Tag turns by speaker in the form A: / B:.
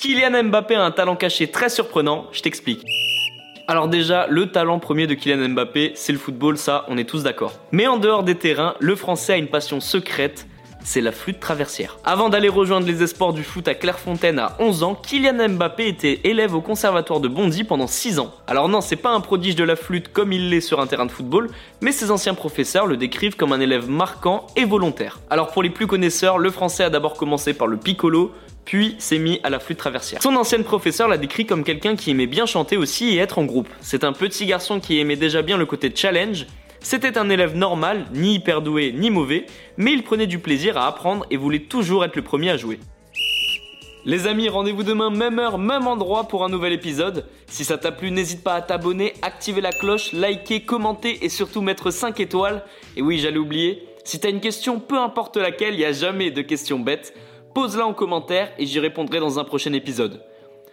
A: Kylian Mbappé a un talent caché très surprenant, je t'explique. Alors déjà, le talent premier de Kylian Mbappé, c'est le football, ça, on est tous d'accord. Mais en dehors des terrains, le Français a une passion secrète, c'est la flûte traversière. Avant d'aller rejoindre les esports du foot à Clairefontaine à 11 ans, Kylian Mbappé était élève au conservatoire de Bondy pendant 6 ans. Alors non, c'est pas un prodige de la flûte comme il l'est sur un terrain de football, mais ses anciens professeurs le décrivent comme un élève marquant et volontaire. Alors pour les plus connaisseurs, le français a d'abord commencé par le piccolo, puis s'est mis à la flûte traversière. Son ancienne professeure l'a décrit comme quelqu'un qui aimait bien chanter aussi et être en groupe. C'est un petit garçon qui aimait déjà bien le côté challenge. C'était un élève normal, ni hyper doué ni mauvais, mais il prenait du plaisir à apprendre et voulait toujours être le premier à jouer. Les amis, rendez-vous demain, même heure, même endroit pour un nouvel épisode. Si ça t'a plu, n'hésite pas à t'abonner, activer la cloche, liker, commenter et surtout mettre 5 étoiles. Et oui, j'allais oublier, si t'as une question, peu importe laquelle, il n'y a jamais de questions bêtes pose-la en commentaire et j'y répondrai dans un prochain épisode.